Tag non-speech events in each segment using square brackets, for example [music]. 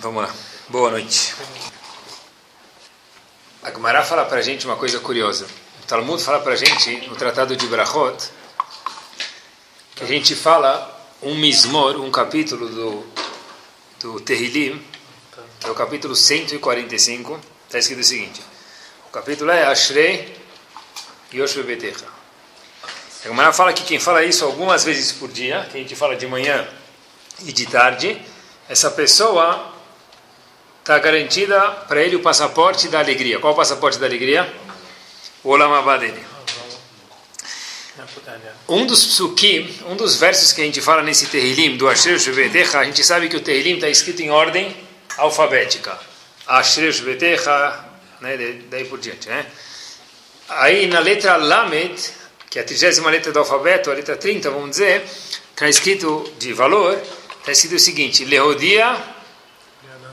Vamos lá. Boa noite. A Gemara fala para a gente uma coisa curiosa. O Talmud fala para a gente, no Tratado de Brachot, que a gente fala um mismor, um capítulo do, do Terrilim, que é o capítulo 145, está escrito o seguinte. O capítulo é Ashrei Yoshua Betecha. A Gemara fala que quem fala isso algumas vezes por dia, que a gente fala de manhã e de tarde, essa pessoa está garantida para ele o passaporte da alegria. Qual o passaporte da alegria? O Olamabá dele. Um dos psukim, um dos versos que a gente fala nesse Terrilim, do Asher Shvetecha, a gente sabe que o Terrilim está escrito em ordem alfabética. Asher Shvetecha, né, daí por diante. Né? Aí na letra Lamed, que é a trigésima letra do alfabeto, a letra 30, vamos dizer, está escrito de valor, está escrito o seguinte, Leodia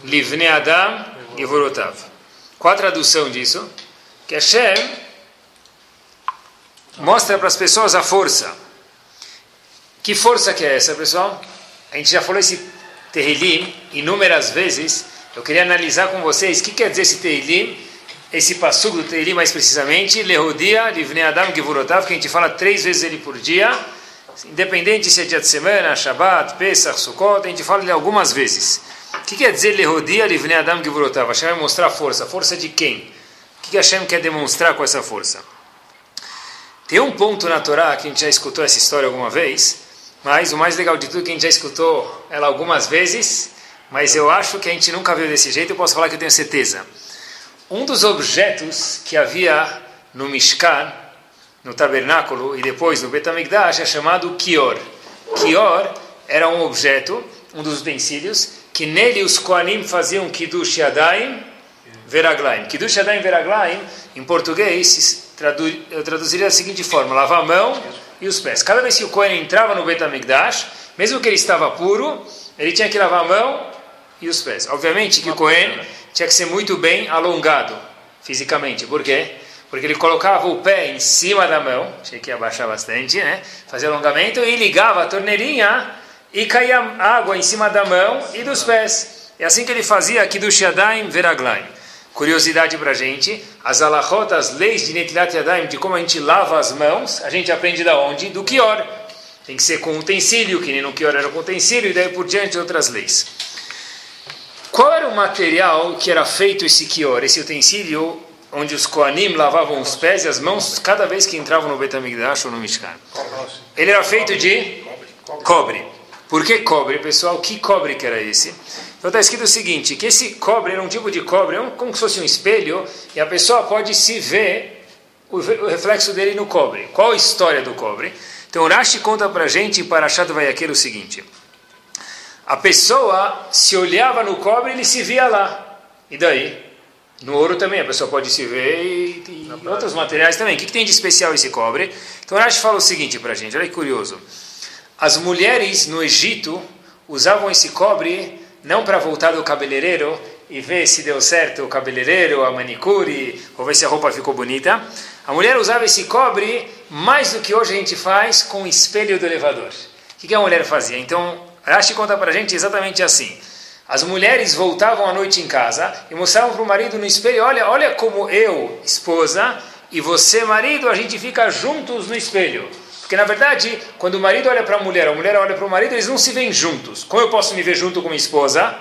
Livne Adam Gevorotav. Qual a tradução disso? Que Hashem mostra para as pessoas a força. Que força que é essa, pessoal? A gente já falou esse Terrilim inúmeras vezes. Eu queria analisar com vocês o que quer dizer esse Terrilim, esse passugo do Terrilim mais precisamente, Lehodia, Livne Adam Gevorotav, que a gente fala três vezes ele por dia, independente se é dia de semana, Shabbat, Pesach, Sukkot, a gente fala ele algumas vezes. O que quer dizer Lehodia Livne Adam Givrotav? Hashem vai mostrar força. Força de quem? O que Hashem quer demonstrar com essa força? Tem um ponto na Torá que a gente já escutou essa história alguma vez, mas o mais legal de tudo é que a gente já escutou ela algumas vezes, mas eu acho que a gente nunca viu desse jeito, eu posso falar que eu tenho certeza. Um dos objetos que havia no Mishkan, no tabernáculo e depois no Betamigdash é chamado Kior. Kior era um objeto, um dos utensílios, que nele os Koanim faziam Kiddush Yadayim Veraglaim. Kiddush Yadayim Veraglaim, em português, eu traduziria da seguinte forma: lavar a mão e os pés. Cada vez que o Kohen entrava no Betamigdash, mesmo que ele estava puro, ele tinha que lavar a mão e os pés. Obviamente que o Kohen tinha que ser muito bem alongado fisicamente. Por quê? Porque ele colocava o pé em cima da mão, tinha que abaixar bastante, né? Fazia alongamento e ligava a torneirinha e caía água em cima da mão e dos pés. É assim que ele fazia aqui do Shadaim Veraglaim. Curiosidade para a gente, as alahot, as leis de Netilat Yadayim, de como a gente lava as mãos, a gente aprende da onde? Do Kior. Tem que ser com utensílio, que nem no Kior era com utensílio, e daí por diante outras leis. Qual era o material que era feito esse Kior, esse utensílio onde os Koanim lavavam os pés e as mãos cada vez que entravam no Betamigdash ou no Mishkan? Ele era feito de cobre. Por que cobre, pessoal? Que cobre que era esse? Então está escrito o seguinte, que esse cobre era um tipo de cobre, como se fosse um espelho, e a pessoa pode se ver o, reflexo dele no cobre. Qual a história do cobre? Então Rashi conta para a gente, para Achado Vayaqueiro, o seguinte. A pessoa se olhava no cobre, ele se via lá. E daí? No ouro também, a pessoa pode se ver e, e em outros materiais também. O que, que, tem de especial esse cobre? Então Rashi fala o seguinte para a gente, olha que curioso. As mulheres no Egito usavam esse cobre não para voltar do cabeleireiro e ver se deu certo o cabeleireiro, a manicure, ou ver se a roupa ficou bonita. A mulher usava esse cobre mais do que hoje a gente faz com o espelho do elevador. O que a mulher fazia? Então, Rashi conta para a gente exatamente assim. As mulheres voltavam à noite em casa e mostravam para o marido no espelho: olha, olha como eu, esposa, e você, marido, a gente fica juntos no espelho. Porque na verdade, quando o marido olha para a mulher, a mulher olha para o marido, eles não se veem juntos. Como eu posso me ver junto com minha esposa?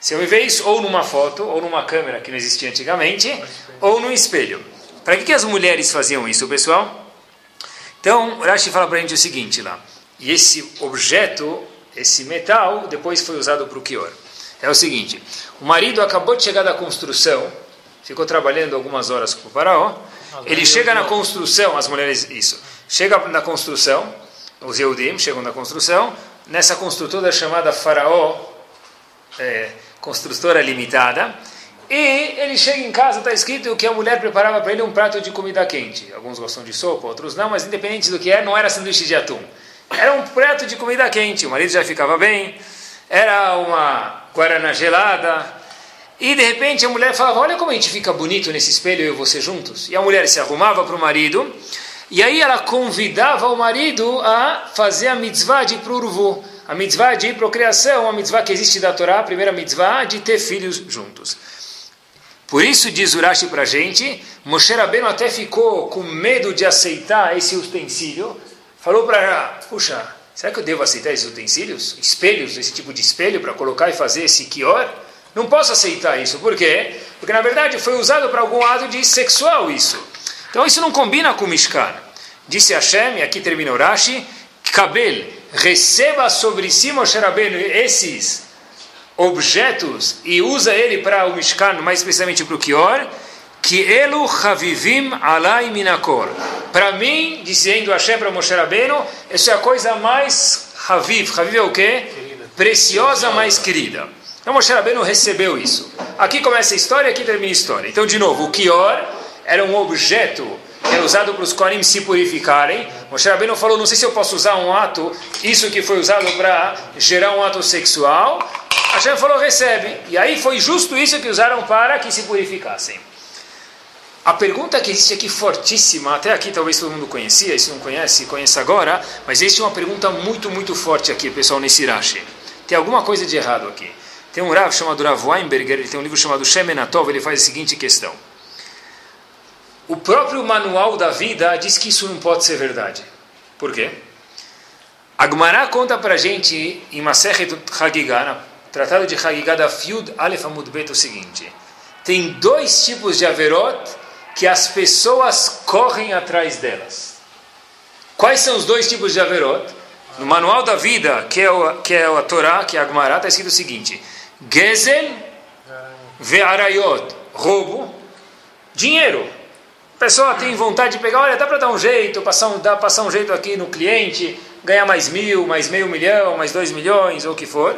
Se eu me ver isso ou numa foto, ou numa câmera que não existia antigamente, ou no espelho. Para que, que as mulheres faziam isso, pessoal? Então, Rashi fala para a gente o seguinte lá. E esse objeto, esse metal, depois foi usado para o Kior. É o seguinte: o marido acabou de chegar da construção, ficou trabalhando algumas horas com o faraó. Ele chega na construção, as mulheres, isso Chega na construção, os Yehudim chegam na construção, nessa construtora chamada Faraó, é, construtora limitada, e ele chega em casa, está escrito que a mulher preparava para ele um prato de comida quente. Alguns gostam de sopa, outros não, mas independente do que é, não era sanduíche de atum. Era um prato de comida quente, o marido já ficava bem, era uma guarana gelada, e de repente a mulher falava: Olha como a gente fica bonito nesse espelho, eu e você juntos. E a mulher se arrumava para o marido, e aí ela convidava o marido a fazer a mitzvah de prurvu, a mitzvah de procriação, a mitzvah que existe da Torá, a primeira mitzvah de ter filhos juntos. Por isso diz Urashi para a gente, Moshe Rabbeinu até ficou com medo de aceitar esse utensílio, falou para, puxa, será que eu devo aceitar esses utensílios? Espelhos, esse tipo de espelho para colocar e fazer esse kior? Não posso aceitar isso, por quê? Porque na verdade foi usado para algum ato de sexual isso. Então isso não combina com o Mishkan. Disse Hashem, e aqui termina Urashi, Kabel, receba sobre si Moshe Rabbeinu esses objetos e usa ele para o Mishkan, mais especialmente para o Kior, que elu chavivim alai minakor. Para mim, dizendo Hashem para Moshe Rabbeinu, isso é a coisa mais Haviv. Haviv é o quê? Preciosa, mais querida. Então Moshe Rabbeinu recebeu isso. Aqui começa a história, aqui termina a história. Então, de novo, o Kior era um objeto que era usado para os Kohanim se purificarem. Moshe Rabbeinu falou, não sei se eu posso usar um ato, isso que foi usado para gerar um ato sexual. Hashem falou, recebe. E aí foi justo isso que usaram para que se purificassem. A pergunta que existe aqui fortíssima, até aqui talvez todo mundo conhecia, se não conhece, conheça agora, mas existe uma pergunta muito, muito forte aqui, pessoal, nesse Rashi. Tem alguma coisa de errado aqui. Tem um Rav chamado Rav Weinberger, ele tem um livro chamado Shemenatov, ele faz a seguinte questão. O próprio manual da vida diz que isso não pode ser verdade. Por quê? Agmará conta para gente em Masechet Hagigah, Tratado de Hagigah da Fiud Aleph Amud Bet o seguinte: tem dois tipos de averot que as pessoas correm atrás delas. Quais são os dois tipos de averot? No manual da vida, que é, o, que é a Torá, que é a Gemara, está escrito o seguinte: Gezel ve'arayot, roubo, dinheiro. Pessoa tem vontade de pegar, olha, dá para dar um jeito, passar um, dá, passar um jeito aqui no cliente, ganhar mais mil, mais meio milhão, mais dois milhões, ou o que for.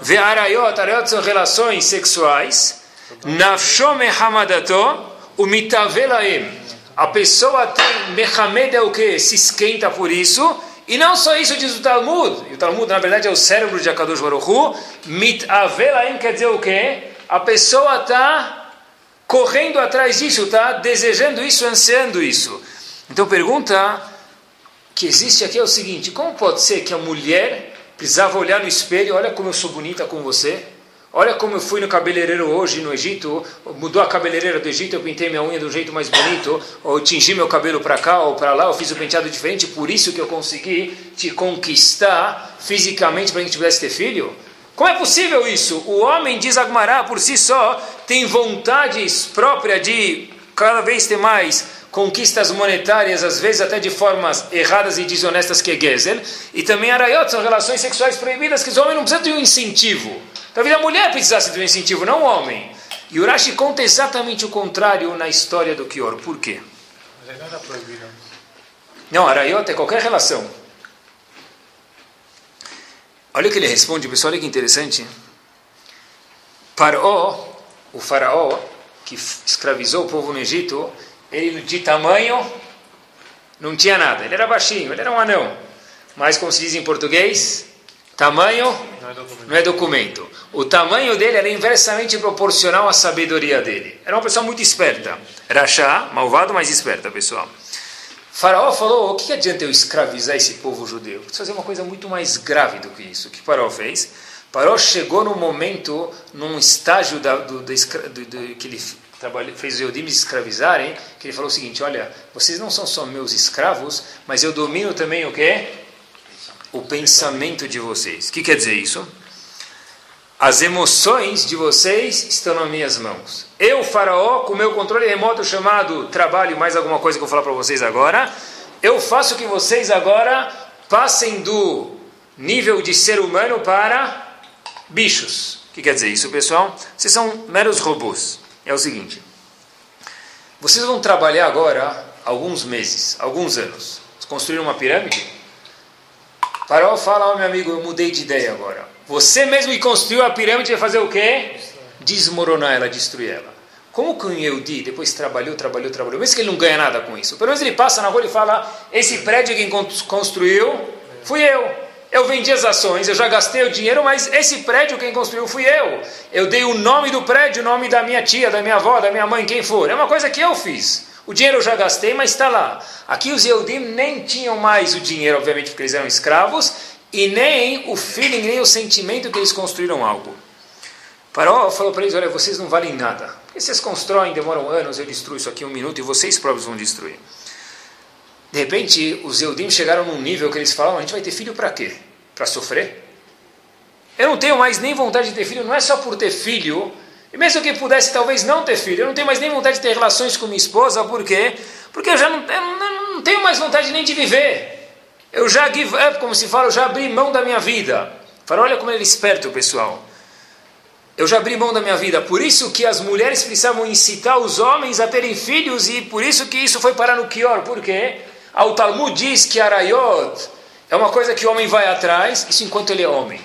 Ve'arayot, arayot são relações sexuais. Nafsho mehamadato, umitavelaim. A pessoa tem mehamed é o que? Se esquenta por isso. E não só isso diz o Talmud. E o Talmud, na verdade, é o cérebro de Akadosh Baruch Hu. Mitavelaim quer dizer o quê? A pessoa está correndo atrás disso, está desejando isso, ansiando isso. Então pergunta que existe aqui é o seguinte: como pode ser que a mulher precisava olhar no espelho, olha como eu sou bonita com você. Olha como eu fui no cabeleireiro hoje no Egito, mudou a cabeleireira do Egito, eu pintei minha unha um jeito mais bonito, ou tingi meu cabelo para cá ou para lá, eu fiz o penteado diferente, por isso que eu consegui te conquistar fisicamente para que a gente tivesse ter filho? Como é possível isso? O homem, diz Agmará, por si só, tem vontades próprias de cada vez ter mais conquistas monetárias, às vezes até de formas erradas e desonestas que é Gezel, e também Arayot, são relações sexuais proibidas que os homens não precisam de um incentivo. Talvez a mulher precisasse de um incentivo, não o homem. E Urashi conta exatamente o contrário na história do Kior. Por quê? Mas não era proibido. Não, Arayot é qualquer relação. Olha o que ele responde, pessoal, olha que interessante. Paró, o faraó, que escravizou o povo no Egito, ele de tamanho não tinha nada. Ele era baixinho, ele era um anão. Mas, como se diz em português, tamanho não é documento. Não é documento. O tamanho dele era inversamente proporcional à sabedoria dele. Era uma pessoa muito esperta. Rachá, malvado, mas esperta, pessoal. Faraó falou: o que adianta eu escravizar esse povo judeu? Preciso fazer uma coisa muito mais grave do que isso. O que Faraó fez? Faraó chegou num momento, num estágio da, do, do, do, do, que ele fez os Eudim escravizarem, que ele falou o seguinte, olha, vocês não são só meus escravos, mas eu domino também o quê? O pensamento de vocês. O que quer dizer isso? As emoções de vocês estão nas minhas mãos. Eu, faraó, com meu controle remoto chamado trabalho, mais alguma coisa que eu vou falar para vocês agora, eu faço que vocês agora passem do nível de ser humano para bichos. O que quer dizer isso, pessoal? Vocês são meros robôs é o seguinte: vocês vão trabalhar agora alguns meses, alguns anos. Construir uma pirâmide? Farol fala, ó meu amigo, eu mudei de ideia agora. Você mesmo que construiu a pirâmide vai fazer o quê? Desmoronar ela, destruir ela. Como que um Yehudi depois trabalhou, trabalhou, trabalhou, mesmo que ele não ganha nada com isso, pelo menos ele passa na rua e fala: Esse prédio quem construiu fui eu. Eu vendi as ações, eu já gastei o dinheiro, mas esse prédio quem construiu fui eu. Eu dei o nome do prédio, o nome da minha tia, da minha avó, da minha mãe, quem for. É uma coisa que eu fiz. O dinheiro eu já gastei, mas está lá. Aqui os Yehudim nem tinham mais o dinheiro, obviamente, porque eles eram escravos, e nem o feeling, nem o sentimento que eles construíram algo. Faraó falou para eles: Olha, vocês não valem nada. Porque vocês constroem, demoram anos, eu destruo isso aqui em um minuto e vocês próprios vão destruir. De repente, os Eudim chegaram num nível que eles falaram: A gente vai ter filho para quê? Para sofrer? Eu não tenho mais nem vontade de ter filho, não é só por ter filho. E mesmo que pudesse talvez não ter filho, eu não tenho mais nem vontade de ter relações com minha esposa, por quê? Porque eu já não, eu não, não tenho mais vontade nem de viver. Eu já give up, como se fala, eu já abri mão da minha vida. Fala, olha como ele é esperto, pessoal. Eu já abri mão da minha vida. Por isso que as mulheres precisavam incitar os homens a terem filhos e por isso que isso foi parar no Kior. Por quê? O Talmud diz que Arayot é uma coisa que o homem vai atrás, isso enquanto ele é homem.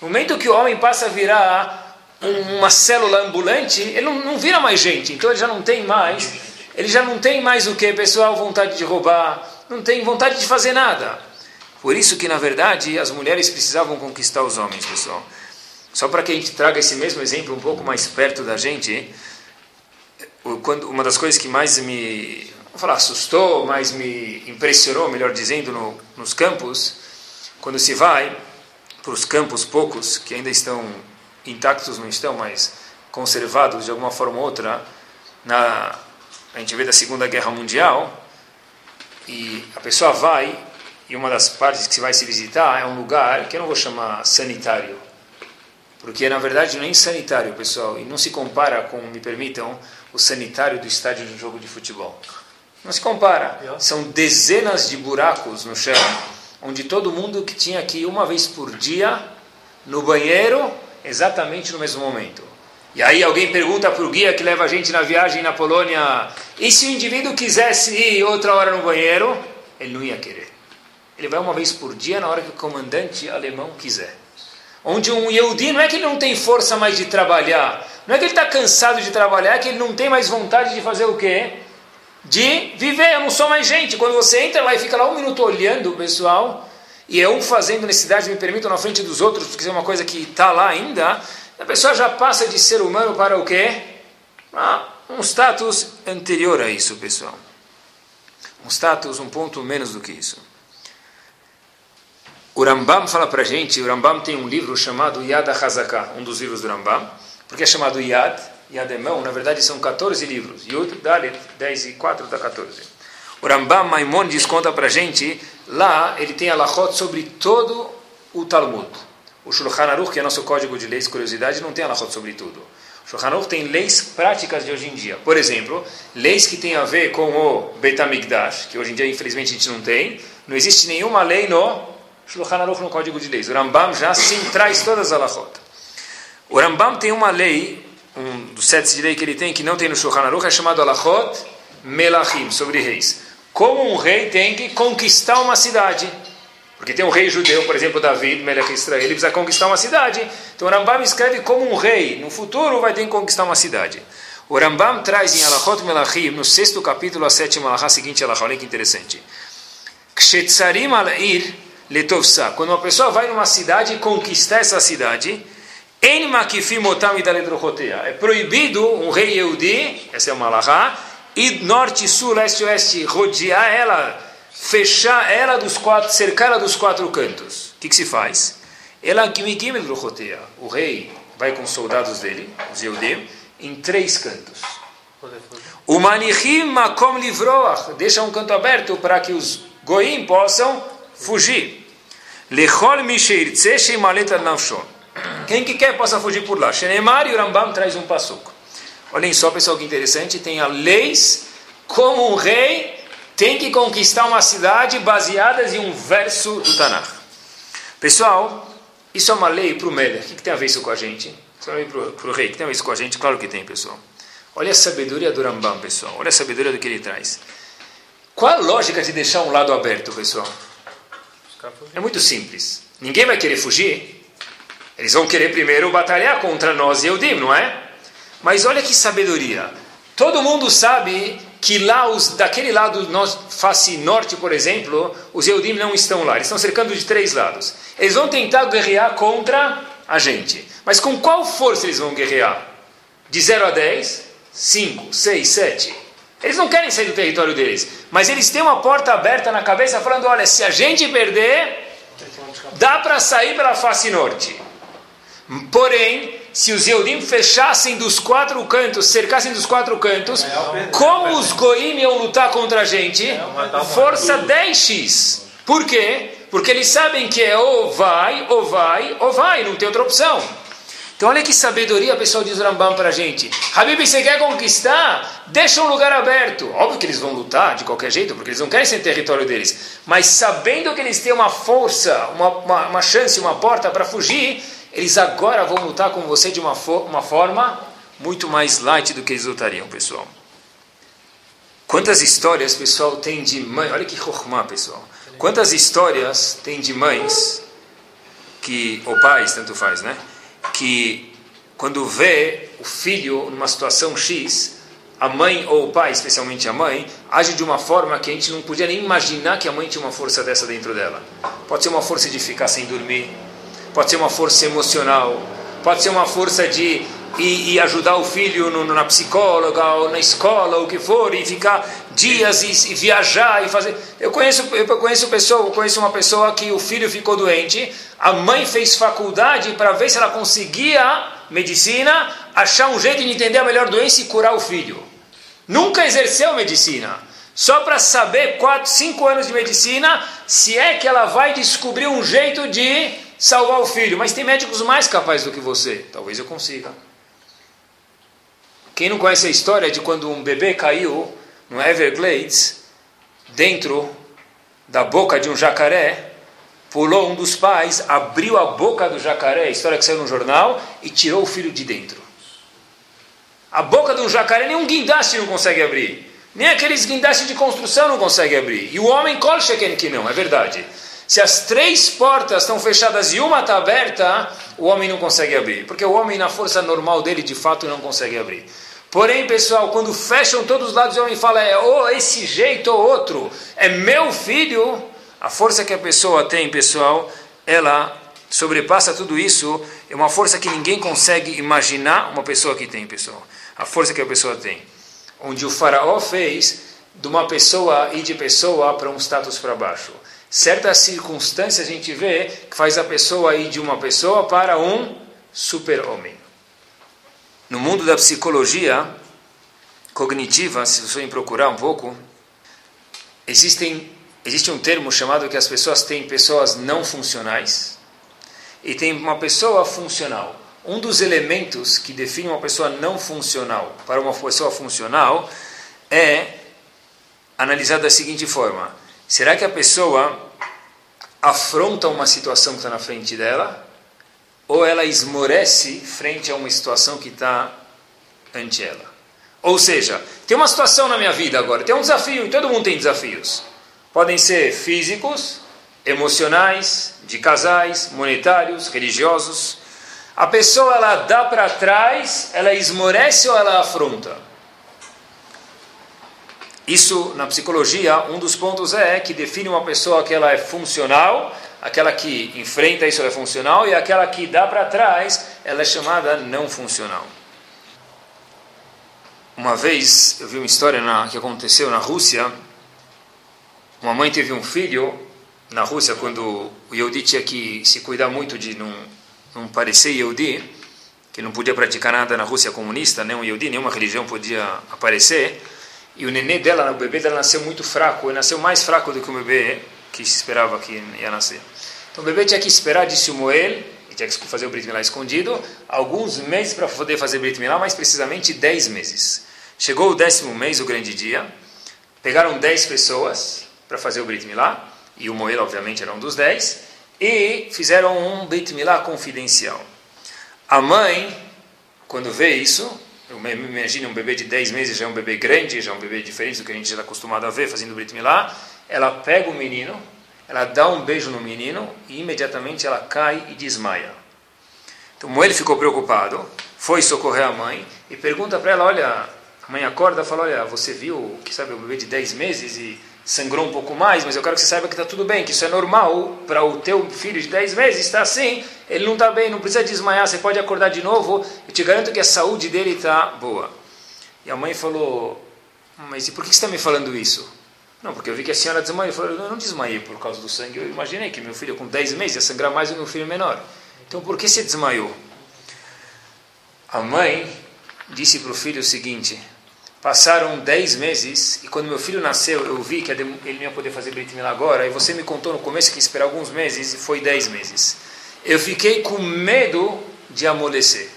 No momento que o homem passa a virar uma célula ambulante, ele não, não vira mais gente. Então ele já não tem mais, ele já não tem mais o que, pessoal, vontade de roubar, não tem vontade de fazer nada. Por isso que, na verdade, as mulheres precisavam conquistar os homens, pessoal. Só para que a gente traga esse mesmo exemplo um pouco mais perto da gente, quando, uma das coisas que mais me, falar, assustou, mais me impressionou, melhor dizendo, no, nos campos, quando se vai para os campos poucos, que ainda estão intactos, não estão, mas conservados de alguma forma ou outra, na, a gente vê da Segunda Guerra Mundial, e a pessoa vai, e uma das partes que se vai se visitar é um lugar que eu não vou chamar sanitário, porque na verdade nem sanitário, pessoal, e não se compara com, me permitam, o sanitário do estádio de um jogo de futebol. Não se compara. São dezenas de buracos no chão onde todo mundo que tinha que ir uma vez por dia no banheiro, exatamente no mesmo momento. E aí alguém pergunta para o guia que leva a gente na viagem na Polônia, e se o indivíduo quisesse ir outra hora no banheiro? Ele não ia querer. Ele vai uma vez por dia na hora que o comandante alemão quiser. Onde um Yehudi não é que ele não tem força mais de trabalhar, não é que ele está cansado de trabalhar, é que ele não tem mais vontade de fazer o quê? de viver. Eu não sou mais gente. Quando você entra lá e fica lá um minuto olhando o pessoal, e eu fazendo necessidade, me permito na frente dos outros, porque é uma coisa que está lá ainda, a pessoa já passa de ser humano para o quê? Ah, um status anterior a isso, pessoal. Um status um ponto menos do que isso. O Rambam fala para a gente, o Rambam tem um livro chamado Yad HaZaká, um dos livros do Rambam. Por que é chamado Yad? e Ademão, na verdade são 14 livros. Yud, Dalet, 10 e 4 dá 14. O Rambam Maimonides conta para gente, lá ele tem alachot sobre todo o Talmud. O Shulchan Aruch, que é nosso código de leis, curiosidade, não tem alachot sobre tudo. O Shulchan Aruch tem leis práticas de hoje em dia. Por exemplo, leis que têm a ver com o Betamigdash, que hoje em dia infelizmente a gente não tem. Não existe nenhuma lei no Shulchan Aruch no código de leis. O Rambam já sim traz todas as alachot. O Rambam tem uma lei um dos sete de lei que ele tem, que não tem no Shulchan Aruch, é chamado Alachot Melachim, sobre reis. Como um rei tem que conquistar uma cidade. Porque tem um rei judeu, por exemplo, David, Melech Israel, ele precisa conquistar uma cidade. Então o Rambam escreve como um rei, no futuro vai ter que conquistar uma cidade. O Rambam traz em Alachot Melachim, no sexto capítulo, a sétima alahá seguinte, alahá, olha que interessante. Kshetzarim al-ir letovsa. Quando uma pessoa vai numa cidade e conquistar essa cidade, é proibido um rei Yehudi, essa é uma alahá, ir norte, sul, leste, oeste, rodear ela, fechar ela dos quatro, cercar ela dos quatro cantos. O que, que se faz? Ela o rei vai com os soldados dele, os Yehudi, em três cantos. O manichim makom livroach, deixa um canto aberto para que os goim possam fugir. Lechol misheir tse maleta nafshon. Quem que quer possa fugir por lá. Shenemar e o Rambam traz um passuco. Olhem só, pessoal, que interessante. Tem a leis como um rei tem que conquistar uma cidade baseadas em um verso do Tanakh. Pessoal, isso é uma lei para o Melech. O que, que, tem a ver isso com a gente? Isso é uma lei para o rei. O que tem a ver isso com a gente? Claro que tem, pessoal. Olha a sabedoria do Rambam, pessoal. Olha a sabedoria do que ele traz. Qual a lógica de deixar um lado aberto, pessoal? É muito simples. Ninguém vai querer fugir. Eles vão querer primeiro batalhar contra nós e Eudim, não é? Mas olha que sabedoria. Todo mundo sabe que lá, os, daquele lado, nós, face norte, por exemplo, os Eudim não estão lá. Eles estão cercando de três lados. Eles vão tentar guerrear contra a gente. Mas com qual força eles vão guerrear? De 0 a 10? 5, 6, 7. Eles não querem sair do território deles. Mas eles têm uma porta aberta na cabeça falando: olha, se a gente perder, Dá para sair pela face norte. Porém, se os Yehudim fechassem dos quatro cantos, cercassem dos quatro cantos, como os Goim iam lutar contra a gente? Força 10x. Por quê? Porque eles sabem que é ou vai, ou vai, ou vai, não tem outra opção. Então olha que sabedoria pessoal diz Rambam para a gente. Habib, você quer conquistar? Deixa um lugar aberto. Óbvio que eles vão lutar de qualquer jeito, porque eles não querem ser território deles. Mas sabendo que eles têm uma força, uma, uma, uma chance, uma porta para fugir, eles agora vão lutar com você de uma, uma forma muito mais light do que eles lutariam, pessoal. Quantas histórias, pessoal, tem de mãe? Olha que rohma, pessoal. Quantas histórias tem de mães que, ou pais, tanto faz, né? que quando vê o filho numa situação X, a mãe ou o pai, especialmente a mãe, age de uma forma que a gente não podia nem imaginar que a mãe tinha uma força dessa dentro dela. Pode ser uma força de ficar sem dormir, pode ser uma força emocional, pode ser uma força de ir ajudar o filho no, na psicóloga ou na escola, ou o que for, e ficar dias e, e, viajar e fazer. Eu conheço, eu conheço pessoa, eu conheço uma pessoa que o filho ficou doente, a mãe fez faculdade para ver se ela conseguia medicina, achar um jeito de entender a melhor doença e curar o filho. Nunca exerceu medicina. Só para saber, 4, 5 anos de medicina, se é que ela vai descobrir um jeito de salvar o filho. Mas tem médicos mais capazes do que você. Talvez eu consiga. Quem não conhece a história de quando um bebê caiu no Everglades, dentro da boca de um jacaré, pulou um dos pais, abriu a boca do jacaré, história que saiu no jornal, e tirou o filho de dentro. A boca de um jacaré nem um guindaste não consegue abrir. Nem aqueles guindastes de construção não consegue abrir. E o homem colchequen que não, é verdade. Se as três portas estão fechadas e uma está aberta, o homem não consegue abrir. Porque o homem, na força normal dele, de fato, não consegue abrir. Porém, pessoal, quando fecham todos os lados, o homem fala, é ou esse jeito ou outro, é meu filho, a força que a pessoa tem, pessoal, ela sobrepassa tudo isso, é uma força que ninguém consegue imaginar uma pessoa que tem, pessoal. A força que a pessoa tem. Onde o faraó fez de uma pessoa e de pessoa para um status para baixo. Certas circunstâncias a gente vê que faz a pessoa ir de uma pessoa para um super-homem. No mundo da psicologia cognitiva, se você procurar um pouco, existem, existe um termo chamado que as pessoas têm pessoas não funcionais e tem uma pessoa funcional. Um dos elementos que define uma pessoa não funcional para uma pessoa funcional é analisado da seguinte forma: será que a pessoa afronta uma situação que está na frente dela? ou ela esmorece frente a uma situação que está ante ela. Ou seja, tem uma situação na minha vida agora, tem um desafio, e todo mundo tem desafios. Podem ser físicos, emocionais, de casais, monetários, religiosos. A pessoa ela dá para trás, ela esmorece ou ela afronta? Isso, na psicologia, um dos pontos é que define uma pessoa que ela é funcional aquela que enfrenta isso é funcional e aquela que dá para trás, ela é chamada não funcional. Uma vez eu vi uma história na, que aconteceu na Rússia. Uma mãe teve um filho na Rússia quando o Yehudi tinha que se cuidar muito de não, não parecer Yehudi, que não podia praticar nada na Rússia comunista, nem um Yehudi, nenhuma religião podia aparecer. E o nenê dela, o bebê dela nasceu muito fraco, ele nasceu mais fraco do que o bebê que se esperava que ia nascer. Então o bebê tinha que esperar, disse o Moel, e tinha que fazer o Brit Milá escondido, alguns meses para poder fazer Brit Milá, mais precisamente 10 meses. Chegou o décimo mês, o grande dia, pegaram 10 pessoas para fazer o Brit Milá, e o Moel, obviamente, era um dos 10, e fizeram um Brit Milá confidencial. A mãe, quando vê isso, eu imagino um bebê de 10 meses já é um bebê grande, já é um bebê diferente do que a gente já está acostumado a ver fazendo Brit Milá, ela pega o menino, ela dá um beijo no menino e imediatamente ela cai e desmaia. Então Moel ficou preocupado, foi socorrer a mãe e pergunta para ela, olha, a mãe acorda e fala, olha, você viu que sabe o bebê de 10 meses e sangrou um pouco mais, mas eu quero que você saiba que está tudo bem, que isso é normal para o teu filho de 10 meses, está assim, ele não está bem, não precisa desmaiar, você pode acordar de novo, eu te garanto que a saúde dele está boa. E a mãe falou, mas e por que você está me falando isso? Não, porque eu vi que a senhora desmaiou. Eu falei, eu não desmaiei por causa do sangue. Eu imaginei que meu filho com 10 meses ia sangrar mais do que meu filho menor. Então por que você desmaiou? A mãe disse para o filho o seguinte: passaram 10 meses e quando meu filho nasceu eu vi que ele não ia poder fazer Brit Milá agora. E você me contou no começo que esperar alguns meses e foi 10 meses. Eu fiquei com medo de amolecer.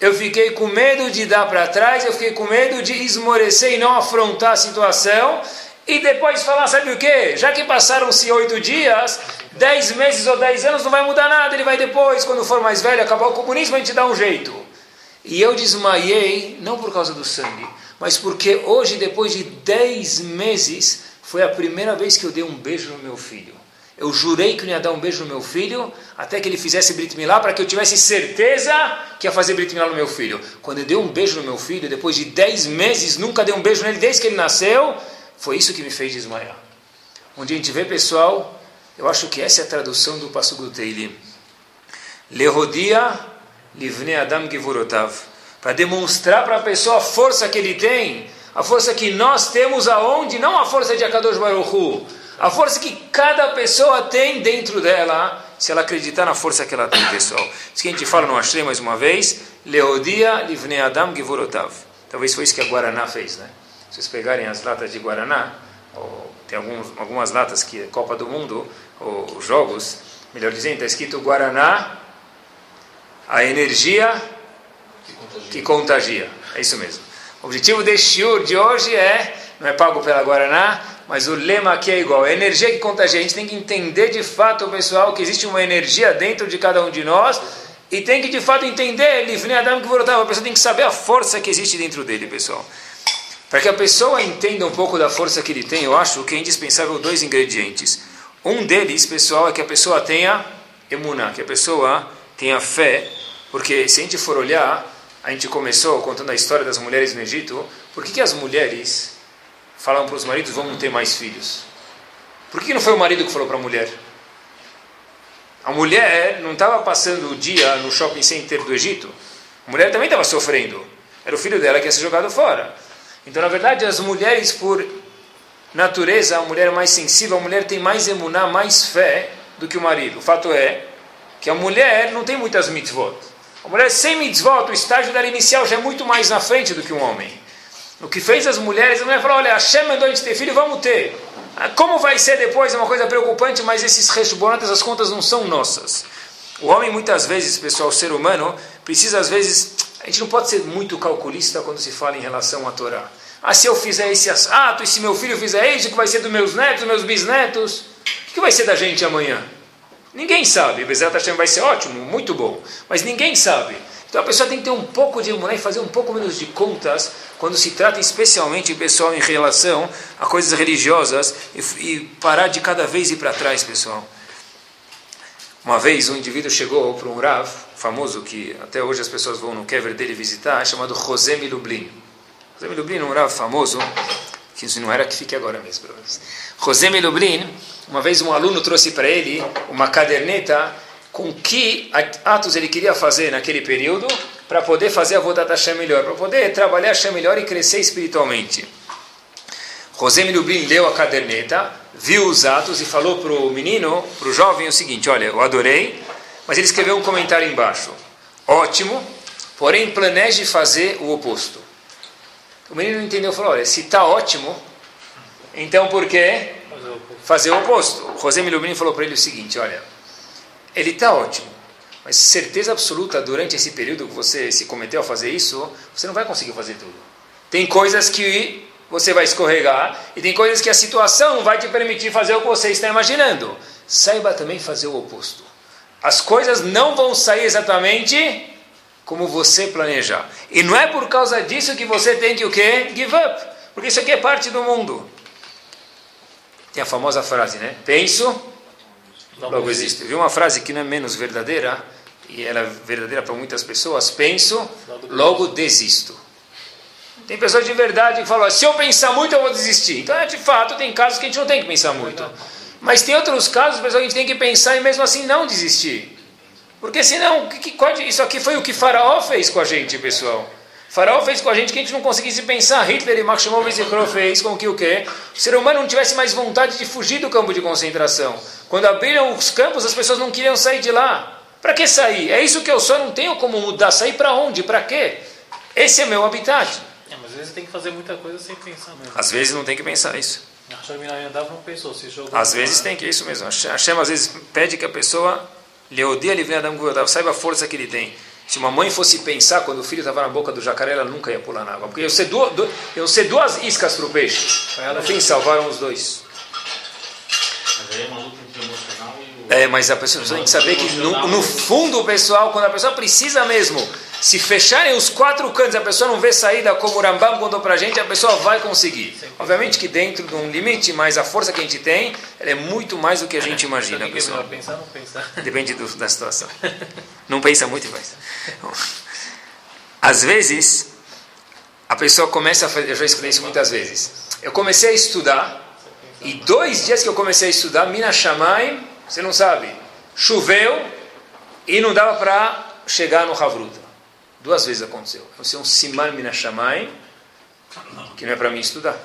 Eu fiquei com medo de dar para trás, eu fiquei com medo de esmorecer e não afrontar a situação. E depois falar, sabe o que? Já que passaram-se oito dias, dez meses ou dez anos, não vai mudar nada. Ele vai depois, quando for mais velho, acabar o comunismo, a gente dá um jeito. E eu desmaiei, não por causa do sangue, mas porque hoje, depois de dez meses, foi a primeira vez que eu dei um beijo no meu filho. Eu jurei que não ia dar um beijo no meu filho até que ele fizesse Brit Milá para que eu tivesse certeza que ia fazer Brit Milá no meu filho. Quando eu dei um beijo no meu filho, depois de 10 meses, nunca dei um beijo nele desde que ele nasceu, foi isso que me fez desmaiar. Onde a gente vê, pessoal, eu acho que essa é a tradução do Passugo do Teilim. Lehodia livne Adam Givurotav. Para demonstrar para a pessoa a força que ele tem, a força que nós temos aonde? Não a força de Akadosh Baruch Hu, a força que cada pessoa tem dentro dela, se ela acreditar na força que ela tem, pessoal. Isso que a gente fala no Ashrei mais uma vez, Leodia Livnei Adam Givorotav. Talvez foi isso que a Guaraná fez, né? Se vocês pegarem as latas de Guaraná, tem alguns, algumas latas que é Copa do Mundo, ou jogos, melhor dizendo, está escrito Guaraná, a energia que contagia. É isso mesmo. O objetivo deste shiur de hoje é, não é pago pela Guaraná, mas o lema aqui é igual. A energia que contagia. A gente tem que entender de fato, pessoal, que existe uma energia dentro de cada um de nós e tem que de fato entender, Livnei Adam que A pessoa tem que saber a força que existe dentro dele, pessoal. Para que a pessoa entenda um pouco da força que ele tem, eu acho que é indispensável dois ingredientes. Um deles, pessoal, é que a pessoa tenha emuná, que a pessoa tenha fé, porque se a gente for olhar, a gente começou contando a história das mulheres no Egito, por que, que as mulheres falavam para os maridos: vamos ter mais filhos. Por que não foi o marido que falou para a mulher? A mulher não estava passando o dia no shopping center do Egito. A mulher também estava sofrendo. Era o filho dela que ia ser jogado fora. Então, na verdade, as mulheres, por natureza, a mulher é mais sensível, a mulher tem mais emuná, mais fé do que o marido. O fato é que a mulher não tem muitas mitzvot. A mulher sem mitzvot, o estágio dela inicial já é muito mais na frente do que um homem. O que fez as mulheres, a mulher falou, olha, Hashem mandou a gente ter filho, vamos ter. Ah, como vai ser depois é uma coisa preocupante, mas esses reshbonatas, as contas não são nossas. O homem, muitas vezes, pessoal, o ser humano, precisa, às vezes, a gente não pode ser muito calculista quando se fala em relação à Torá. Ah, se eu fizer esse ato, e se meu filho fizer isso, o que vai ser dos meus netos, dos meus bisnetos? O que vai ser da gente amanhã? Ninguém sabe. Bezerra Hashem vai ser ótimo, muito bom. Mas ninguém sabe. Então a pessoa tem que ter um pouco de emuná e fazer um pouco menos de contas quando se trata especialmente, pessoal, em relação a coisas religiosas e, e parar de cada vez ir para trás, pessoal. Uma vez um indivíduo chegou para um Rav, famoso, que até hoje as pessoas vão no kever dele visitar, chamado José Milublin. José Milublin um Rav famoso, que não era que fique agora mesmo. José Milublin, uma vez um aluno trouxe para ele uma caderneta com que atos ele queria fazer naquele período para poder fazer a Vodat Hashem melhor, para poder trabalhar Hashem melhor e crescer espiritualmente. José Milubim leu a caderneta, viu os atos e falou para o menino, para o jovem, o seguinte: Olha, eu adorei, mas ele escreveu um comentário embaixo. Ótimo, porém planeje fazer o oposto. O menino entendeu, falou: Olha, se está ótimo, então por que fazer o oposto? O José Milubim falou para ele o seguinte: Olha ele está ótimo. Mas certeza absoluta, durante esse período que você se cometeu a fazer isso, você não vai conseguir fazer tudo. Tem coisas que você vai escorregar e tem coisas que a situação vai te permitir fazer o que você está imaginando. Saiba também fazer o oposto. As coisas não vão sair exatamente como você planejar. E não é por causa disso que você tem que o quê? Give up. Porque isso aqui é parte do mundo. Tem a famosa frase, né? Penso, logo existe. Viu uma frase que não é menos verdadeira, e ela é verdadeira para muitas pessoas: penso, logo desisto. Tem pessoas de verdade que falam: se eu pensar muito, eu vou desistir. Então, é, de fato, tem casos que a gente não tem que pensar muito. Mas tem outros casos, pessoal, que a gente tem que pensar e mesmo assim não desistir. Porque senão, isso aqui foi o que Faraó fez com a gente, pessoal. Faraó fez com a gente que a gente não conseguisse pensar. Hitler e Maximov Zikro fez com que o quê? O ser humano não tivesse mais vontade de fugir do campo de concentração. Quando abriram os campos, as pessoas não queriam sair de lá. Para que sair? É isso que eu só não tenho como mudar. Sair para onde? Para quê? Esse é meu habitat. É, mas às vezes tem que fazer muita coisa sem pensar mesmo. Às vezes não tem que pensar isso. às vezes tem que, é isso mesmo. Hashem às vezes pede que a pessoa Leodia livre Adam saiba a força que ele tem. Se uma mãe fosse pensar quando o filho estava na boca do jacaré, ela nunca ia pular na água. Porque eu sei, duas, sei duas iscas para o peixe. No fim, salvaram os dois. Mas aí é uma luta entre emocional é, mas a pessoa tem que saber que no, no fundo, pessoal, quando a pessoa precisa mesmo, se fecharem os quatro cantos, a pessoa não vê saída como o Rambam contou pra gente, a pessoa vai conseguir. Obviamente que dentro de um limite, mas a força que a gente tem, ela é muito mais do que a gente imagina, pessoal. Pensar, não pensar. Depende do, da situação. Não pensa muito e faz. Às vezes, a pessoa começa a fazer, eu já escutei isso muitas vezes. Eu comecei a estudar, e dois dias que eu comecei a estudar, Minas Shamayim, você não sabe. Choveu e não dava para chegar no Havruta. Duas vezes aconteceu. Você é um Siman Minashamay, que não é para mim estudar.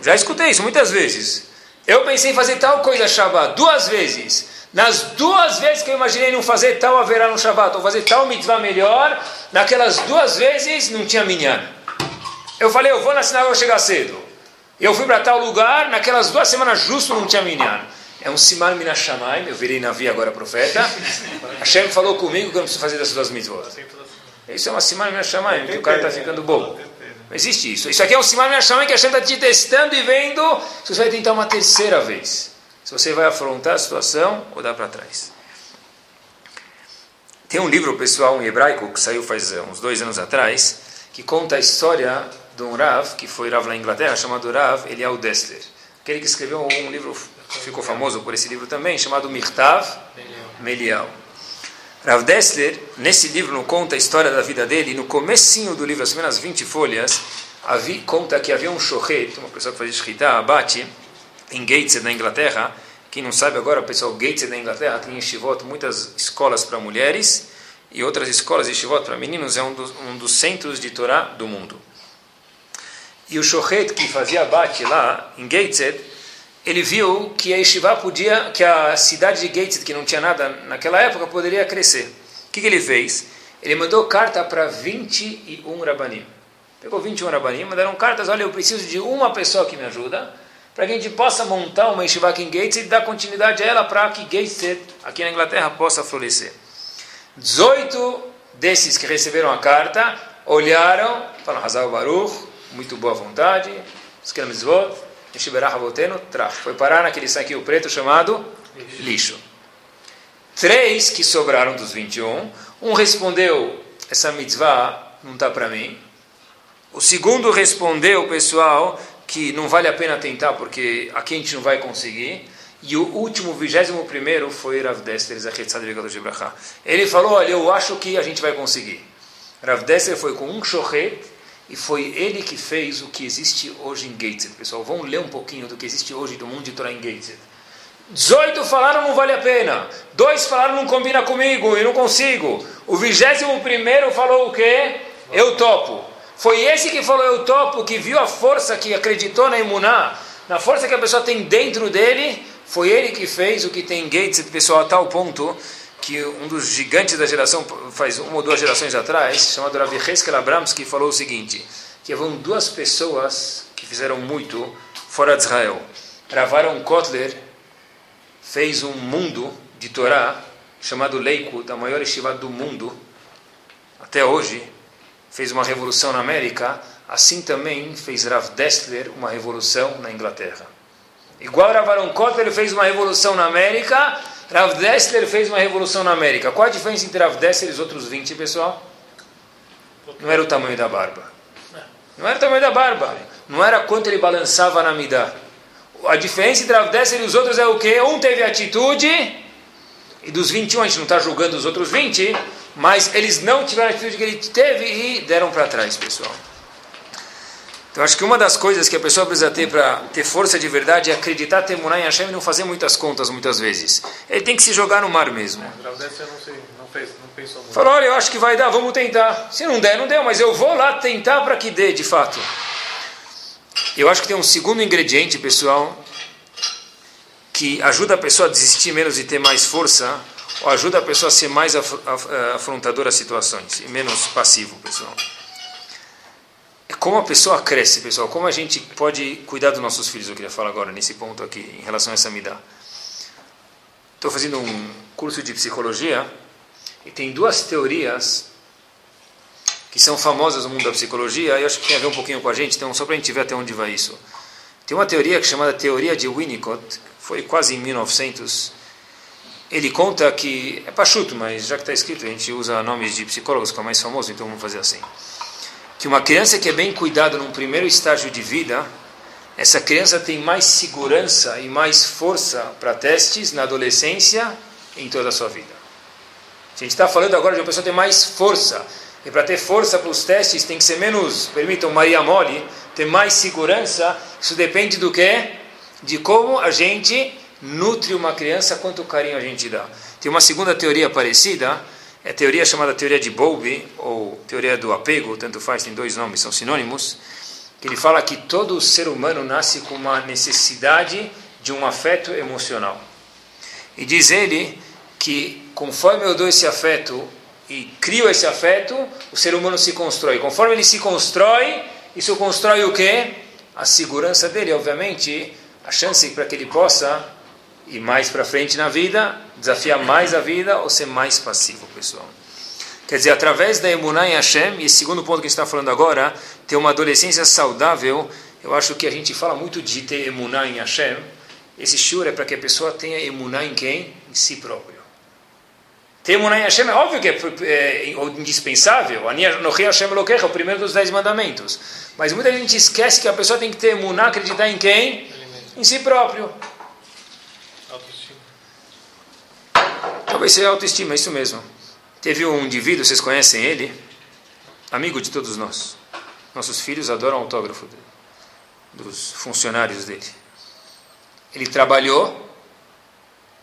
Já escutei isso muitas vezes. Eu pensei em fazer tal coisa Shabbat duas vezes. Nas duas vezes que eu imaginei não fazer tal haverá no Shabbat, ou fazer tal mitzvah melhor, naquelas duas vezes não tinha minyan. Eu falei, eu vou na sinagoga chegar cedo. Eu fui para tal lugar, naquelas duas semanas justo não tinha minyan. É um Simar Minashamayim, eu virei Navi agora profeta. Hashem falou comigo que eu não preciso fazer dessas duas mitzvot. Isso é uma Simar Minashamayim, que o cara está ficando bobo. Não existe isso. Isso aqui é um Simar Minashamayim que Hashem está te testando e vendo se você vai tentar uma terceira vez. Se você vai afrontar a situação ou dar para trás. Tem um livro, pessoal, em hebraico, que saiu faz eh, uns dois anos atrás, que conta a história de um Rav, que foi Rav na Inglaterra, chamado Rav Eliel Dessler. Aquele que escreveu um livro ficou famoso por esse livro também, chamado Mirtav Melial. Rav Dessler, nesse livro, não conta a história da vida dele, e no comecinho do livro, as primeiras 20 folhas, havia, conta que havia um shochet, uma pessoa que fazia shkita, abate, em Gateshead, na Inglaterra. Quem não sabe agora, pessoal Gateshead, na Inglaterra, tem Shivot, muitas escolas para mulheres, e outras escolas de Shivot para meninos, é um dos, um dos centros de Torá do mundo. E o shochet que fazia abate lá, em Gateshead, ele viu que a Yeshiva podia, que a cidade de Gates, que não tinha nada naquela época, poderia crescer. O que, que ele fez? Ele mandou carta para 21 Rabanim. Pegou 21 Rabanim, mandaram cartas, olha, eu preciso de uma pessoa que me ajuda, para que a gente possa montar uma Yeshiva aqui em Gates e dar continuidade a ela para que Gates, aqui na Inglaterra, possa florescer. 18 desses que receberam a carta, olharam, falaram, Hazal Baruch, muito boa vontade, Foi parar naquele saquinho preto chamado lixo. Três que sobraram dos 21, um respondeu, essa mitzvah não está para mim. O segundo respondeu, pessoal, que não vale a pena tentar porque aqui a gente não vai conseguir. E o último, vigésimo primeiro, foi Rav Dester, Ele falou, olha, eu acho que a gente vai conseguir. Rav Dester foi com um shochet e foi ele que fez o que existe hoje em Gateshead. Pessoal, vamos ler um pouquinho do que existe hoje do mundo de Torá em Gateshead. 18 falaram não vale a pena. Dois falaram não combina comigo, eu não consigo. O vigésimo primeiro falou o quê? Eu topo. Foi esse que falou eu topo, que viu a força, que acreditou na imuná, na força que a pessoa tem dentro dele. Foi ele que fez o que tem em Gateshead, pessoal, a tal ponto que um dos gigantes da geração, faz uma ou duas gerações atrás, chamado Rav Yecheskel Abramsky, falou o seguinte, que haviam duas pessoas que fizeram muito fora de Israel. Ravaron Kotler fez um mundo de Torá chamado Leico, da maior estivada do mundo, até hoje, fez uma revolução na América, assim também fez Rav Dessler uma revolução na Inglaterra. Igual Ravaron Kotler fez uma revolução na América, Rav Dessler fez uma revolução na América. Qual a diferença entre Rav Dessler e os outros 20, pessoal? Não era o tamanho da barba. Não era o tamanho da barba. Não era quanto ele balançava na Midah. A diferença entre Rav Dessler e os outros é o quê? Um teve atitude, e dos 21 a gente não está julgando os outros 20, mas eles não tiveram a atitude que ele teve e deram para trás, pessoal. Então acho que uma das coisas que a pessoa precisa ter para ter força de verdade é acreditar, temurar em Hashem e não fazer muitas contas muitas vezes. Ele tem que se jogar no mar mesmo. Dessler não, sei, não, fez, não pensou muito. Falou, olha, eu acho que vai dar, vamos tentar. Se não der, não deu, mas eu vou lá tentar para que dê, de fato. Eu acho que tem um segundo ingrediente, pessoal, que ajuda a pessoa a desistir menos e ter mais força, ou ajuda a pessoa a ser mais af af afrontadora às situações e menos passivo, pessoal. Como a pessoa cresce, pessoal, como a gente pode cuidar dos nossos filhos, eu queria falar agora, nesse ponto aqui, em relação a essa midá. Estou fazendo um curso de psicologia e tem duas teorias que são famosas no mundo da psicologia, e acho que tem a ver um pouquinho com a gente, então só para a gente ver até onde vai isso. Tem uma teoria que é chamada teoria de Winnicott, foi quase em 1900. Ele conta que, é pachuto, mas já que está escrito, a gente usa nomes de psicólogos que é mais famoso, então vamos fazer assim. Que uma criança que é bem cuidada num primeiro estágio de vida, essa criança tem mais segurança e mais força para testes na adolescência e em toda a sua vida. A gente está falando agora de uma pessoa ter mais força. E para ter força para os testes tem que ser menos, permitam Maria Mole, ter mais segurança. Isso depende do que? De como a gente nutre uma criança, quanto carinho a gente dá. Tem uma segunda teoria parecida, é a teoria chamada teoria de Bowlby, ou teoria do apego, tanto faz, tem dois nomes, são sinônimos, que ele fala que todo ser humano nasce com uma necessidade de um afeto emocional. E diz ele que conforme eu dou esse afeto e crio esse afeto, o ser humano se constrói. Conforme ele se constrói, isso constrói o quê? A segurança dele, obviamente, a chance para que ele possa ir mais para frente na vida, desafiar mais a vida ou ser mais passivo, pessoal. Quer dizer, através da emuná em Hashem, e esse segundo ponto que a gente está falando agora, ter uma adolescência saudável, eu acho que a gente fala muito de ter emuná em Hashem, esse shur é para que a pessoa tenha emuná em quem? Em si próprio. Ter emuná em Hashem é óbvio que é, é, é indispensável, Anohi Hashem Elokecha, o primeiro dos dez mandamentos. Mas muita gente esquece que a pessoa tem que ter emuná, acreditar em quem? Em si próprio. Autoestima. Talvez seja autoestima, é isso mesmo. Teve um indivíduo, vocês conhecem ele? Amigo de todos nós. Nossos filhos adoram autógrafo dele, dos funcionários dele. Ele trabalhou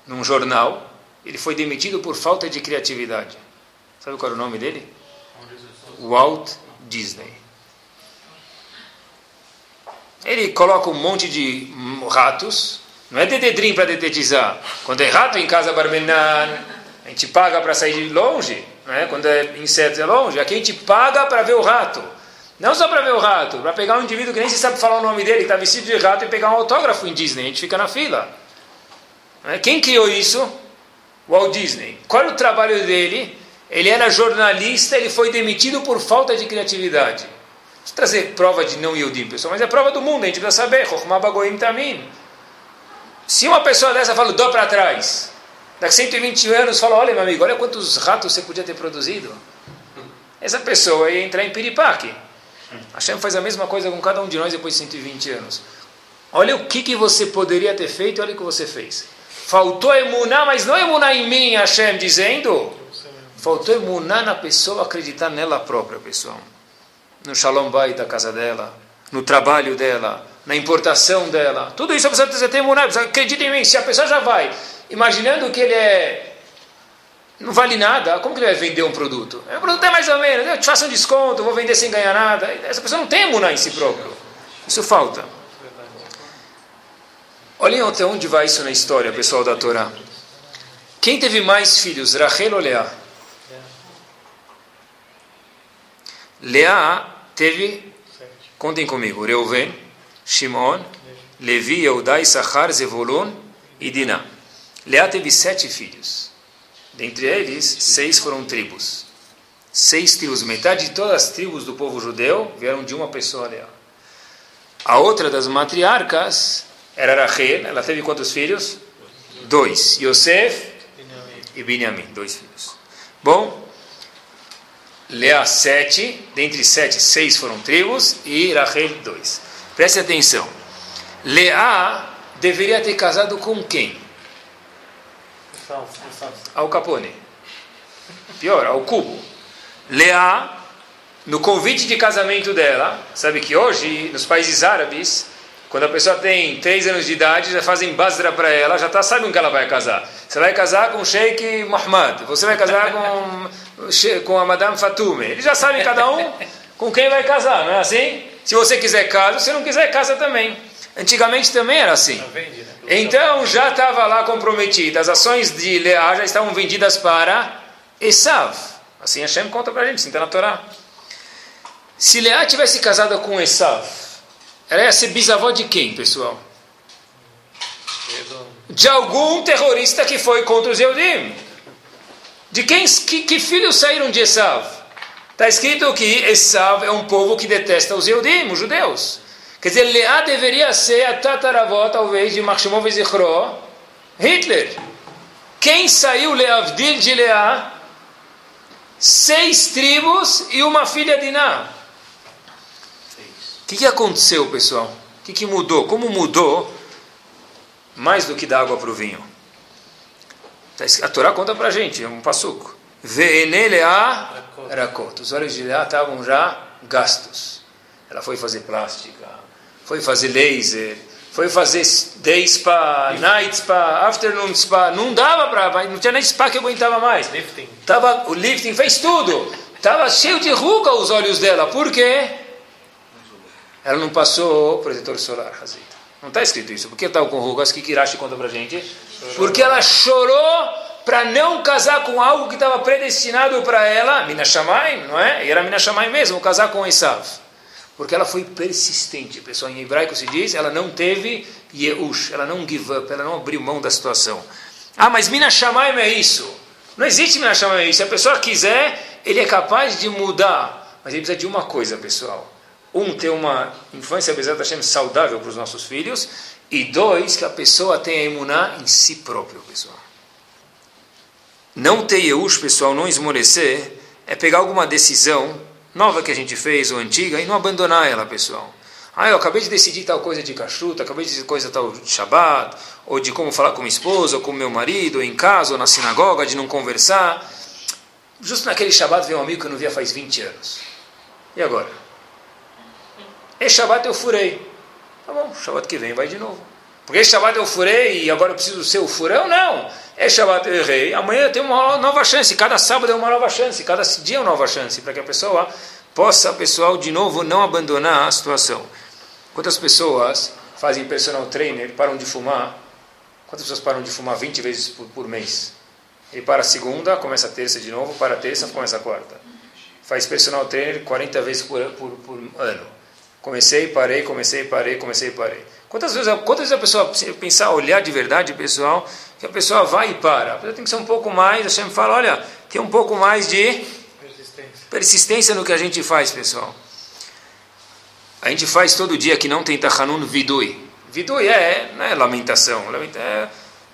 num jornal, ele foi demitido por falta de criatividade. Sabe qual era o nome dele? Walt Disney. Ele coloca um monte de ratos, não é dededrim para dedetizar. Quando é rato em casa barmenan, a gente paga para sair de longe, né? quando é insetos é longe, aqui a gente paga para ver o rato. Não só para ver o rato, para pegar um indivíduo que nem se sabe falar o nome dele, que está vestido de rato, e pegar um autógrafo em Disney, a gente fica na fila. Né? Quem criou isso? Walt Disney. Qual era o trabalho dele? Ele era jornalista, ele foi demitido por falta de criatividade. Vou trazer prova de não Yodim, pessoal, mas é prova do mundo, a gente precisa saber. Tamim. Se uma pessoa dessa fala, dou para trás, daqui 120 anos fala, olha meu amigo, olha quantos ratos você podia ter produzido. Essa pessoa ia entrar em piripaque. Hashem faz a mesma coisa com cada um de nós depois de 120 anos. Olha o que, que você poderia ter feito, olha o que você fez. Faltou emuná, mas não emuná em mim, Hashem dizendo. Faltou emuná na pessoa, acreditar nela própria, pessoal. No shalom bay da casa dela, no trabalho dela, na importação dela. Tudo isso a pessoa precisa ter emuná, acredita em mim. Se a pessoa já vai imaginando que ele é não vale nada, como que ele vai vender um produto? O produto é mais ou menos, eu te faço um desconto, vou vender sem ganhar nada. Essa pessoa não tem emuná em si próprio. Isso falta. Olhem até onde vai isso na história, pessoal da Torá. Quem teve mais filhos, Rachel ou Leá? Leá teve, contem comigo, Reuven, Shimon, Levi, Eudai, Sachar, Zevulun e Diná. Leá teve sete filhos. Dentre eles, seis foram tribos. Seis tribos, metade de todas as tribos do povo judeu vieram de uma pessoa Leá. A outra das matriarcas era Rachel, ela teve quantos filhos? Dois. Yosef e Binyamin, dois filhos. Bom, Leá sete, dentre sete, seis foram tribos e Rachel dois. Preste atenção. Leá deveria ter casado com quem? Al Capone. Pior, ao Cubo. Leá no convite de casamento dela, sabe que hoje, nos países árabes, quando a pessoa tem três anos de idade, já fazem basra para ela, já tá, sabe com que ela vai casar. Você vai casar com o Sheikh Muhammad, você vai casar com, [laughs] com a Madame Fatume. Eles já sabem cada um com quem vai casar, não é assim? Se você quiser casa, se não quiser casa também. Antigamente também era assim. né? Então já estava lá comprometida. As ações de Leá já estavam vendidas para Esav. Assim Hashem conta para a gente, assim está na Torá. Se Leá tivesse casado com Esav, ela ia ser bisavó de quem, pessoal? De algum terrorista que foi contra os Yehudim. De quem, que, que filhos saíram de Esav? Está escrito que Esav é um povo que detesta os Yehudim, os judeus. Quer dizer, Leá deveria ser a tataravó, talvez, de Marshemov e Zichro, Hitler. Quem saiu Leavdil de Leá? Seis tribos e uma filha de Iná. O que, que aconteceu, pessoal? O que, que mudou? Como mudou mais do que da água para o vinho? A Torá conta para a gente, é um passuco. Ve'ene Leá Rakot. Os olhos de Leá estavam já gastos. Ela foi fazer plástica, foi fazer laser, foi fazer day spa, night spa, afternoon spa. Não dava para, não tinha nem spa que aguentava mais. Lifting. Tava, o lifting fez tudo. Tava cheio de ruga os olhos dela. Por quê? Ela não passou protetor solar, Hazita. Não está escrito isso. Por que estava com rugas? O que Kirashi conta para gente? Porque ela chorou para não casar com algo que estava predestinado para ela, Mina Shamayim, não é? E era Mina Shamayim mesmo, casar com Esav. Porque ela foi persistente, pessoal. Em hebraico se diz, ela não teve Yeush, ela não give up, ela não abriu mão da situação. Ah, mas Mina Shamayim é isso. Não existe Mina Shamayim é isso. Se a pessoa quiser, ele é capaz de mudar. Mas ele precisa de uma coisa, pessoal. Um, ter uma infância, apesar Hashem, saudável para os nossos filhos. E dois, que a pessoa tenha emuná em si próprio, pessoal. Não ter Yeush, pessoal, não esmorecer, é pegar alguma decisão nova que a gente fez ou antiga e não abandonar ela, pessoal. Ah, eu acabei de decidir tal coisa de cachuta, acabei de decidir coisa tal de Shabbat, ou de como falar com minha esposa, ou com meu marido, ou em casa, ou na sinagoga, de não conversar. Justo naquele Shabbat veio um amigo que eu não via faz 20 anos. E agora? Esse Shabbat eu furei. Tá bom, Shabbat que vem vai de novo. Porque esse Shabbat eu furei e agora eu preciso ser o furão? Não. Esse Shabbat errei, amanhã tenho uma nova chance. Cada sábado é uma nova chance, cada dia é uma nova chance, para que a pessoa possa, pessoal, de novo, não abandonar a situação. Quantas pessoas fazem personal trainer, param de fumar? Quantas pessoas param de fumar 20 vezes por, por mês? Ele para a segunda, começa a terça de novo, para a terça, começa a quarta. Faz personal trainer 40 vezes por, por, por ano. Comecei, parei, comecei, parei, comecei, parei. Quantas vezes, quantas vezes a pessoa pensar, olhar de verdade, pessoal, que a pessoa vai e para? A pessoa tem que ser um pouco mais, a Hashem fala, olha, tem um pouco mais de Persistência. persistência no que a gente faz, pessoal. A gente faz todo dia que não tem Tachanun Vidui. Vidui é, não é lamentação. lamenta- É,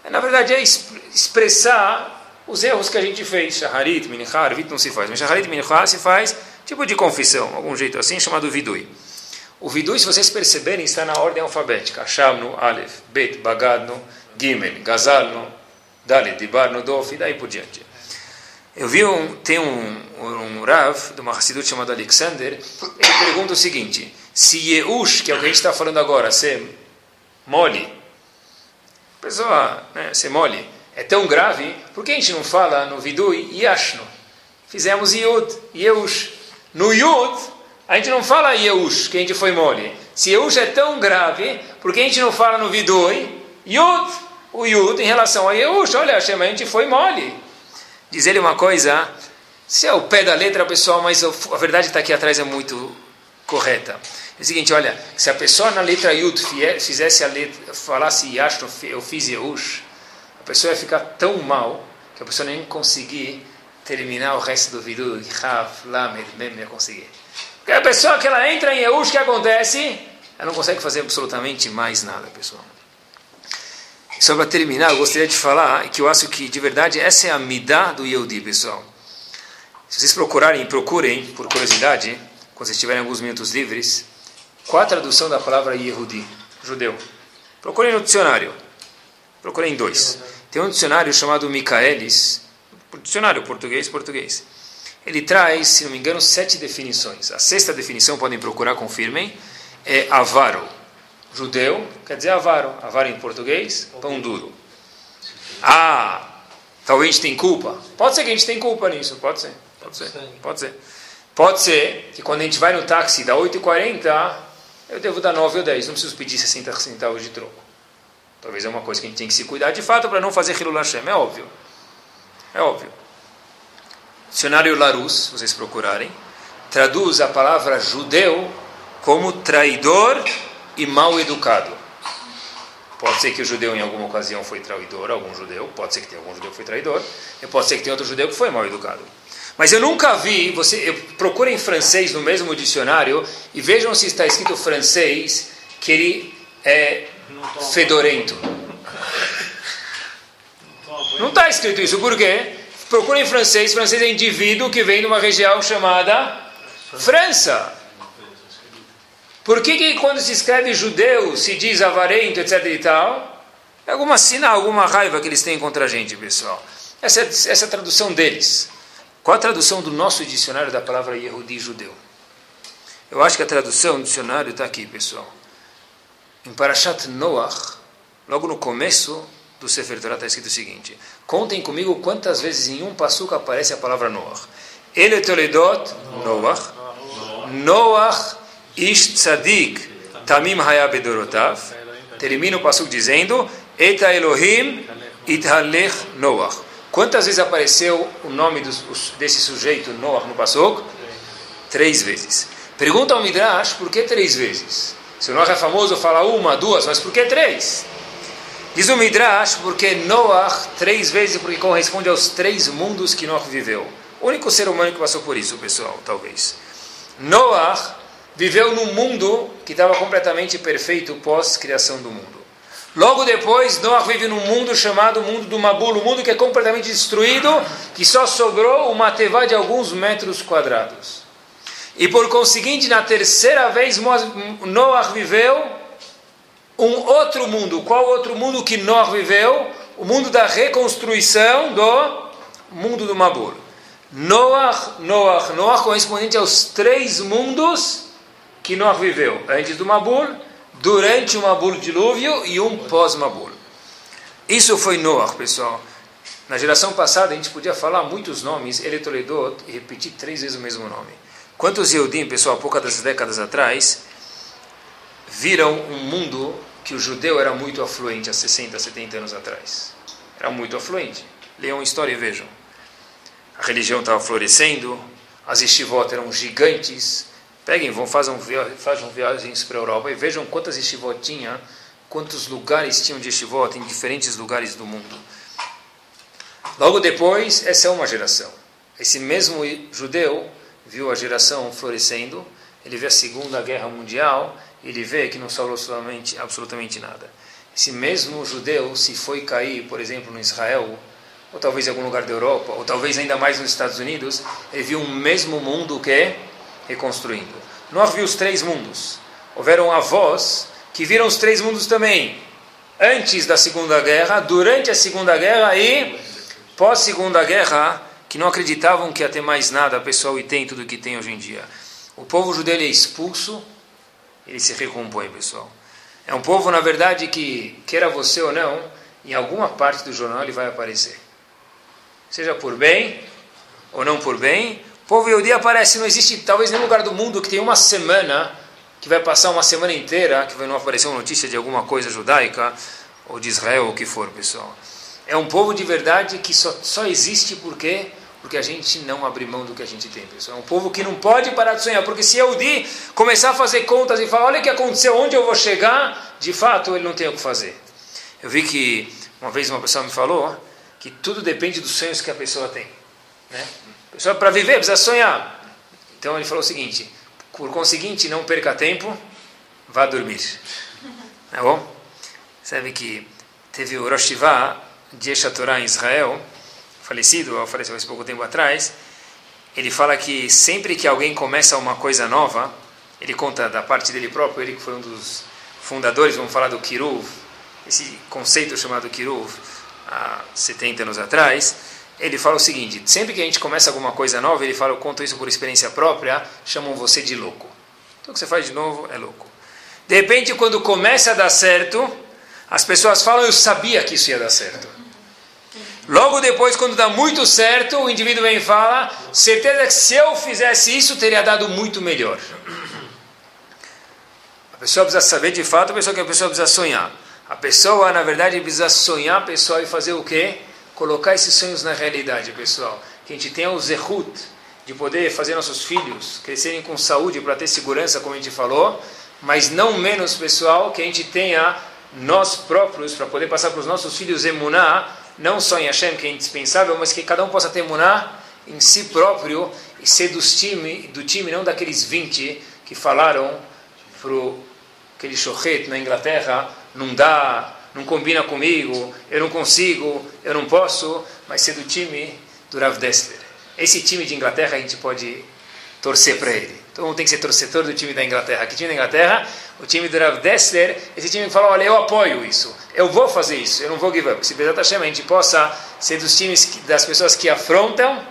é, na verdade, é exp- expressar os erros que a gente fez. Shaharit, Minchá, Arvit não se faz. Mas Shaharit, Minchá se faz tipo de confissão, algum jeito assim, chamado Vidui. O Vidui, se vocês perceberem, está na ordem alfabética. Shamnu, Aleph, Bet, Bagadno, Gimel, Gazalno, Dalet, Dibarno, Dof, e daí por diante. Eu vi um, tem um, um Rav, de uma Hassidut chamado Alexander, ele pergunta o seguinte, se Yeush, que é o que a gente está falando agora, ser mole, pessoa, né, ser mole, é tão grave, por que a gente não fala no Vidui Yashno? Fizemos Yud, Yeush. No Yud, a gente não fala Yeush, que a gente foi mole. Se Yeush é tão grave, por que a gente não fala no Vidui Yud? O Yud em relação a Yeush, olha, Hashem, a gente foi mole. Diz ele uma coisa, se é o pé da letra, pessoal, mas a verdade está aqui atrás é muito correta. É o seguinte, olha, se a pessoa na letra Yud fizesse a letra, falasse Yash, eu fiz Yeush, a pessoa ia ficar tão mal que a pessoa nem conseguir terminar o resto do Vidu, Rav, Lamed, Mem, ia conseguir. Porque a pessoa que ela entra em Yeush, o que acontece? Ela não consegue fazer absolutamente mais nada, pessoal. Só para terminar, eu gostaria de falar que eu acho que, de verdade, essa é a midá do Yehudi, pessoal. Se vocês procurarem, procurem, por curiosidade, quando vocês tiverem alguns minutos livres, qual a tradução da palavra Yehudi, judeu? Procurem no dicionário. Procurem dois. Tem um dicionário chamado Michaelis, dicionário português, português. ele traz, se não me engano, sete definições. A sexta definição, podem procurar, confirmem, é avaro. Judeu quer dizer avaro. Avaro em português, pão duro. Ah, talvez a gente tem culpa. Pode ser que a gente tenha culpa nisso, pode ser. Pode ser. Pode ser. Pode ser que quando a gente vai no táxi dá 8,40, eu devo dar 9 ou 10, não preciso pedir 60 centavos de troco. Talvez é uma coisa que a gente tem que se cuidar de fato para não fazer Hilul Hashem, é óbvio. É óbvio. Dicionário Larousse, se vocês procurarem, traduz a palavra judeu como traidor e mal educado. Pode ser que o judeu em alguma ocasião foi traidor, algum judeu, pode ser que tenha algum judeu que foi traidor, e pode ser que tenha outro judeu que foi mal educado. Mas eu nunca vi, você procura em francês no mesmo dicionário e vejam se está escrito francês que ele é fedorento. Não está escrito isso, por quê? Procura em francês, francês é indivíduo que vem de uma região chamada França. Por que, que quando se escreve judeu se diz avarento, etc e tal? É alguma sina, alguma raiva que eles têm contra a gente, pessoal. Essa, essa é a tradução deles. Qual a tradução do nosso dicionário da palavra Yehudi judeu? Eu acho que a tradução do dicionário está aqui, pessoal. Em Parashat Noach, logo no começo do Sefer Torah está escrito o seguinte: Contem comigo quantas vezes em um passuca aparece a palavra Noach. Ele Toledot Noach, Noach Ish Tzadik Tamim Hayabedorotav. Termina o passuco dizendo: Eta Elohim Ithalech Noach. Quantas vezes apareceu o nome desse sujeito Noah no Passoco? Três vezes. Pergunta ao Midrash, por que três vezes? Se o Noah é famoso, fala uma, duas, mas por que três? Diz o Midrash, porque Noah, três vezes, porque corresponde aos três mundos que Noah viveu. O único ser humano que passou por isso, pessoal, talvez. Noah viveu num mundo que estava completamente perfeito pós-criação do mundo. Logo depois, Noah vive num mundo chamado mundo do Mabul, um mundo que é completamente destruído, que só sobrou uma tevá de alguns metros quadrados. E por conseguinte, na terceira vez, Noah viveu um outro mundo. Qual outro mundo que Noah viveu? O mundo da reconstrução do mundo do Mabul. Noah, Noah, Noah correspondente aos três mundos que Noah viveu. Antes do Mabul, durante o Mabul dilúvio e um pós-Mabul. Isso foi Noah, pessoal. Na geração passada a gente podia falar muitos nomes, ele e repetir três vezes o mesmo nome. Quantos Yehudim, pessoal, há poucas décadas atrás, viram um mundo que o judeu era muito afluente há 60, 70 anos atrás? Era muito afluente. Leiam a história e vejam. A religião estava florescendo, as estivot eram gigantes, Peguem, vão fazer um, viagens para a Europa e vejam quantas estivot tinha, quantos lugares tinham de estivot em diferentes lugares do mundo. Logo depois, essa é uma geração. Esse mesmo judeu viu a geração florescendo, ele vê a Segunda Guerra Mundial, ele vê que não salvou absolutamente, absolutamente nada. Esse mesmo judeu, se foi cair, por exemplo, no Israel, ou talvez em algum lugar da Europa, ou talvez ainda mais nos Estados Unidos, ele viu o mesmo mundo que reconstruindo. Nós viu os três mundos. Houveram avós que viram os três mundos também. Antes da Segunda Guerra, durante a Segunda Guerra e pós-Segunda Guerra, que não acreditavam que ia ter mais nada pessoal e tem tudo que tem hoje em dia. O povo judeu é expulso, ele se recompõe, pessoal. É um povo, na verdade, que, queira você ou não, em alguma parte do jornal ele vai aparecer. Seja por bem ou não por bem, o povo Yehudi aparece, não existe talvez nenhum lugar do mundo que tenha uma semana, que vai passar uma semana inteira, que não aparecer uma notícia de alguma coisa judaica, ou de Israel, ou o que for, pessoal. É um povo de verdade que só, só existe porque porque a gente não abre mão do que a gente tem, pessoal. É um povo que não pode parar de sonhar, porque se Yehudi começar a fazer contas e falar, olha o que aconteceu, onde eu vou chegar, de fato ele não tem o que fazer. Eu vi que uma vez uma pessoa me falou que tudo depende dos sonhos que a pessoa tem, né? Pessoa para viver precisa sonhar. Então ele falou o seguinte: por conseguinte, não perca tempo, vá dormir. [laughs] Tá bom? Sabe que teve o Rosh de Eshatorá em Israel, falecido, faleceu há pouco tempo atrás. Ele fala que sempre que alguém começa uma coisa nova, ele conta da parte dele próprio, ele que foi um dos fundadores, vamos falar do Kiruv, esse conceito chamado Kiruv, há 70 anos atrás ele fala o seguinte: sempre que a gente começa alguma coisa nova, ele fala, eu conto isso por experiência própria, chamam você de louco. Então o que você faz de novo é louco. De repente, quando começa a dar certo, as pessoas falam, eu sabia que isso ia dar certo. Logo depois, quando dá muito certo, o indivíduo vem e fala, certeza que se eu fizesse isso, teria dado muito melhor. A pessoa precisa saber de fato, a pessoa que a pessoa precisa sonhar. A pessoa, na verdade, precisa sonhar, pessoal, e fazer o quê? Colocar esses sonhos na realidade, pessoal. Que a gente tenha o zehut de poder fazer nossos filhos crescerem com saúde para ter segurança, como a gente falou, mas não menos, pessoal, que a gente tenha nós próprios para poder passar para os nossos filhos emuná, não só em Hashem, que é indispensável, mas que cada um possa ter emuná em si próprio e ser dos time, do time, não daqueles 20 que falaram para aquele shochet na Inglaterra, não dá, não combina comigo, eu não consigo, eu não posso, mas ser do time do Rav Dessler. Esse time de Inglaterra a gente pode torcer para ele. Então tem que ser torcedor do time da Inglaterra. Que time da Inglaterra? O time do Rav Dessler. Esse time fala, olha, eu apoio isso. Eu vou fazer isso. Eu não vou give up. Se Bezat Hashem a gente possa ser dos times das pessoas que afrontam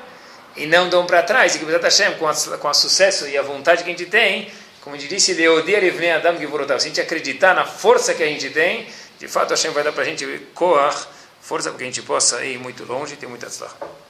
e não dão para trás. E que Bezat Hashem, com, a, com o sucesso e a vontade que a gente tem, como disse, Leodir Adam. Se a gente acreditar na força que a gente tem, de fato Hashem vai dar para a gente Koach, força para que a gente possa ir muito longe e ter muita tzlach. Amém.